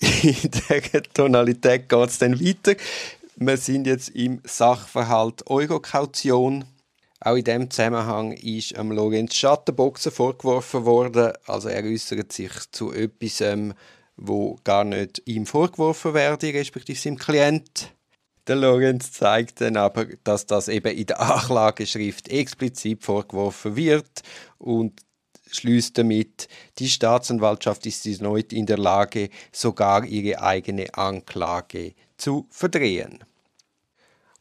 in dieser Tonalität geht es dann weiter. Wir sind jetzt im Sachverhalt Eurokaution. Auch in diesem Zusammenhang ist am Lorenz Schattenboxen vorgeworfen worden. Also er äußert sich zu etwas, ähm, wo gar nicht ihm vorgeworfen werde, respektive seinem Klient. Der Lorenz zeigt dann aber, dass das eben in der Anklageschrift explizit vorgeworfen wird und schließt damit, die Staatsanwaltschaft ist erneut in der Lage, sogar ihre eigene Anklage zu verdrehen.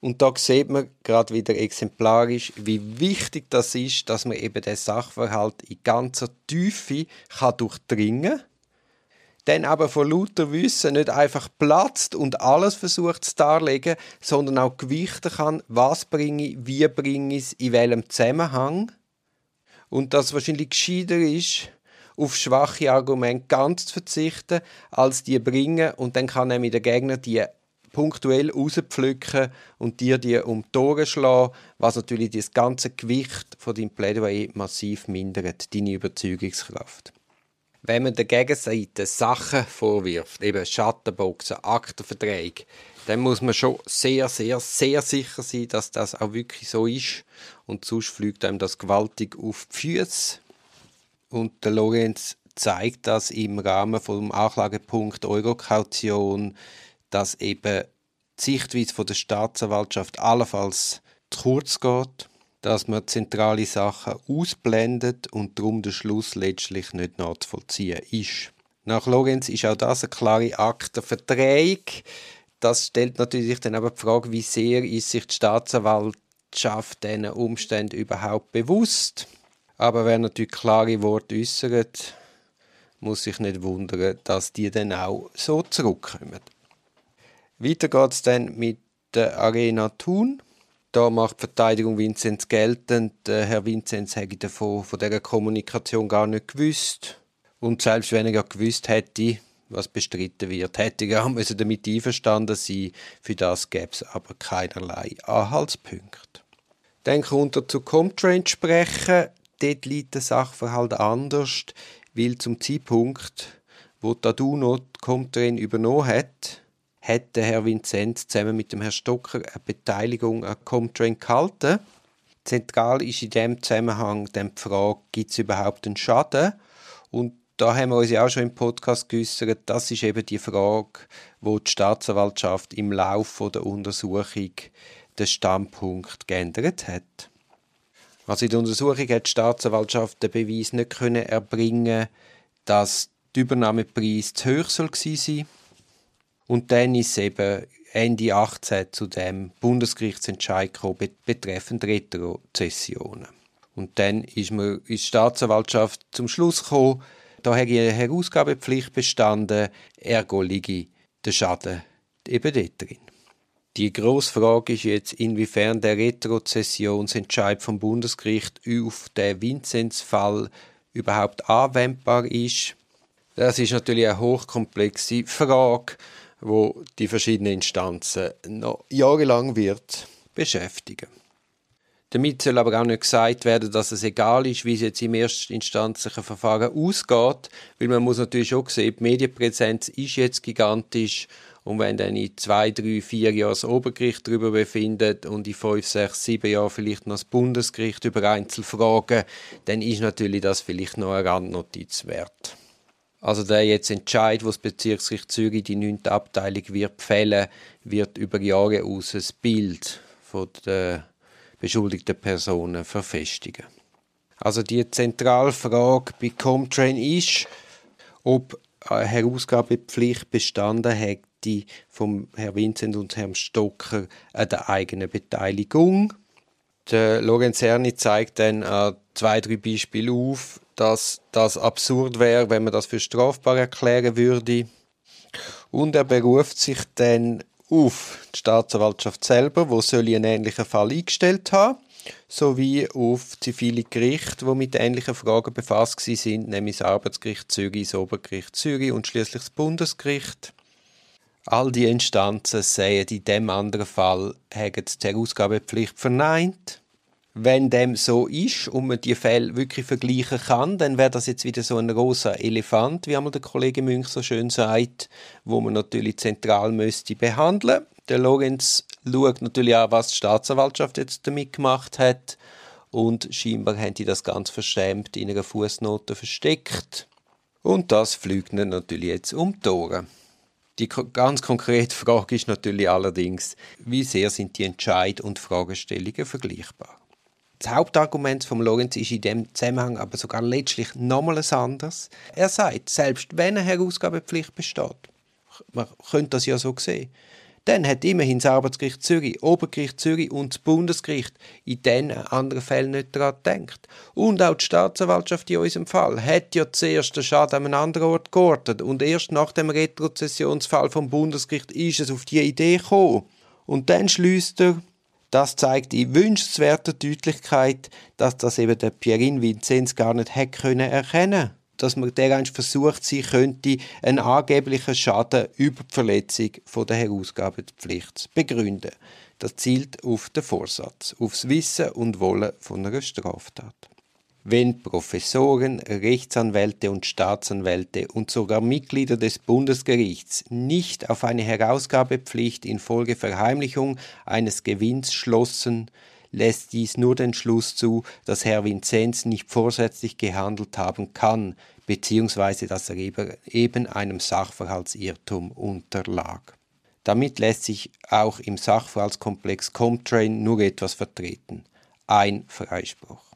Und da sieht man gerade wieder exemplarisch, wie wichtig das ist, dass man eben den Sachverhalt in ganzer Tiefe kann durchdringen kann dann aber von lauter Wissen nicht einfach platzt und alles versucht zu darlegen, sondern auch gewichten kann, was bringe ich, wie bringe ich es, in welchem Zusammenhang. Und das wahrscheinlich gescheiter ist, auf schwache Argumente ganz zu verzichten, als die bringen und dann kann nämlich der Gegner die punktuell rauspflücken und dir die um die Tore schlagen, was natürlich das ganze Gewicht von deinem Plädoyer massiv mindert, deine Überzeugungskraft. Wenn man der Gegenseite Sachen vorwirft, eben Schattenboxen, Aktenverträge, dann muss man schon sehr, sehr, sehr sicher sein, dass das auch wirklich so ist. Und sonst fliegt einem das gewaltig auf die Füße. Und der Lorenz zeigt das im Rahmen vom Anklagepunkt Eurokaution, dass eben die Sichtweise von der Staatsanwaltschaft allenfalls zu kurz geht dass man zentrale Sachen ausblendet und darum der Schluss letztlich nicht nachzuvollziehen ist. Nach Lorenz ist auch das eine klare Akte Verträge. Das stellt natürlich dann aber die Frage, wie sehr ist sich die Staatsanwaltschaft diesen Umständen überhaupt bewusst. Aber wer natürlich klare Worte äußert, muss sich nicht wundern, dass die dann auch so zurückkommen. Weiter geht es dann mit der Arena Thun. Da macht die Verteidigung Vinzenz geltend, Herr Vinzenz hätte davon von dieser Kommunikation gar nicht gewusst. Und selbst wenn er ja gewusst hätte, was bestritten wird, hätte er auch damit einverstanden sein Für das gäbe es aber keinerlei Anhaltspunkte. Dann kommt er zu Comtrain sprechen. Dort liegt der Sachverhalt anders, weil zum Zeitpunkt, wo Taduno die Comtrain übernommen hat, hat der Herr Vinzenz zusammen mit dem Herrn Stocker eine Beteiligung an Comtrain gehalten. Zentral ist in dem Zusammenhang dann die Frage, gibt es überhaupt einen Schaden? Und da haben wir uns ja auch schon im Podcast geäußert, das ist eben die Frage, wo die Staatsanwaltschaft im Laufe der Untersuchung den Standpunkt geändert hat. Also in der Untersuchung hat die Staatsanwaltschaft den Beweis nicht können erbringen, dass die Übernahmepreis zu hoch soll sein und dann ist eben Ende 18 zu dem Bundesgerichtsentscheid gekommen betreffend Retrozessionen. Und dann ist, man, ist die Staatsanwaltschaft zum Schluss gekommen, da habe ich eine Herausgabepflicht bestanden, ergo liege der Schaden eben dort drin. Die grosse Frage ist jetzt, inwiefern der Retrozessionsentscheid vom Bundesgericht auf den Vinzenz-Fall überhaupt anwendbar ist. Das ist natürlich eine hochkomplexe Frage wo die verschiedenen Instanzen noch jahrelang wird beschäftigen. Damit soll aber auch nicht gesagt werden, dass es egal ist, wie es jetzt im erstinstanzlichen Verfahren ausgeht, weil man muss natürlich schon sehen, die Medienpräsenz ist jetzt gigantisch und wenn dann in zwei, drei, vier Jahren das Obergericht darüber befindet und in fünf, sechs, sieben Jahren vielleicht noch das Bundesgericht über Einzelfragen, dann ist natürlich das vielleicht noch eine Randnotiz wert. Also der jetzt Entscheid, wo das Bezirksgericht Zürich die 9. Abteilung wird fällen, wird über Jahre aus ein Bild von der beschuldigten Personen verfestigen. Also die Zentralfrage bei Comtrain ist, ob eine Herausgabepflicht bestanden hätte vom Herrn Vincent und Herrn Stocker an der eigenen Beteiligung. Der Lorenz Erni zeigt dann an zwei, drei Beispiele auf, dass das absurd wäre, wenn man das für strafbar erklären würde. Und er beruft sich dann auf die Staatsanwaltschaft selber, wo soll einen ähnlichen Fall eingestellt haben, sowie auf zivile Gerichte, wo mit ähnlichen Fragen befasst sind, nämlich das Arbeitsgericht Zürich, das Obergericht Zürich und schließlich das Bundesgericht. All die Instanzen sehen in dem anderen Fall die Herausgabepflicht verneint Wenn dem so ist und man die Fälle wirklich vergleichen kann, dann wäre das jetzt wieder so ein rosa Elefant, wie einmal der Kollege Münch so schön sagt, wo man natürlich zentral müsste behandeln. Der Lorenz schaut natürlich auch, was die Staatsanwaltschaft jetzt damit gemacht hat und scheinbar haben die das ganz verschämt in einer Fußnote versteckt. Und das fliegt ihnen natürlich jetzt um die Ohren. Die ganz konkrete Frage ist natürlich allerdings, wie sehr sind die Entscheid- und Fragestellungen vergleichbar? Das Hauptargument von Lorenz ist in dem Zusammenhang aber sogar letztlich nochmal ein anderes. Er sagt, selbst wenn eine Herausgabepflicht besteht, man könnte das ja so sehen, dann hat immerhin das Arbeitsgericht Zürich, Obergericht Zürich und das Bundesgericht in diesen anderen Fällen nicht daran gedacht. Und auch die Staatsanwaltschaft in unserem Fall hat ja zuerst den Schaden an einem anderen Ort geortet und erst nach dem Retrozessionsfall vom Bundesgericht ist es auf die Idee gekommen. Und dann schließt er, das zeigt in wünschenswerter Deutlichkeit, dass das eben der Pierin Vinzenz gar nicht hätte können erkennen dass man dereinst versucht sein könnte, einen angeblichen Schaden über die Verletzung der Herausgabepflicht zu begründen. Das zielt auf den Vorsatz, aufs Wissen und Wollen von einer Straftat. Wenn Professoren, Rechtsanwälte und Staatsanwälte und sogar Mitglieder des Bundesgerichts nicht auf eine Herausgabepflicht infolge Verheimlichung eines Gewinns schlossen, lässt dies nur den Schluss zu, dass Herr Vinzenz nicht vorsätzlich gehandelt haben kann, beziehungsweise dass er eben einem Sachverhaltsirrtum unterlag. Damit lässt sich auch im Sachverhaltskomplex Comtrain nur etwas vertreten. Ein Freispruch.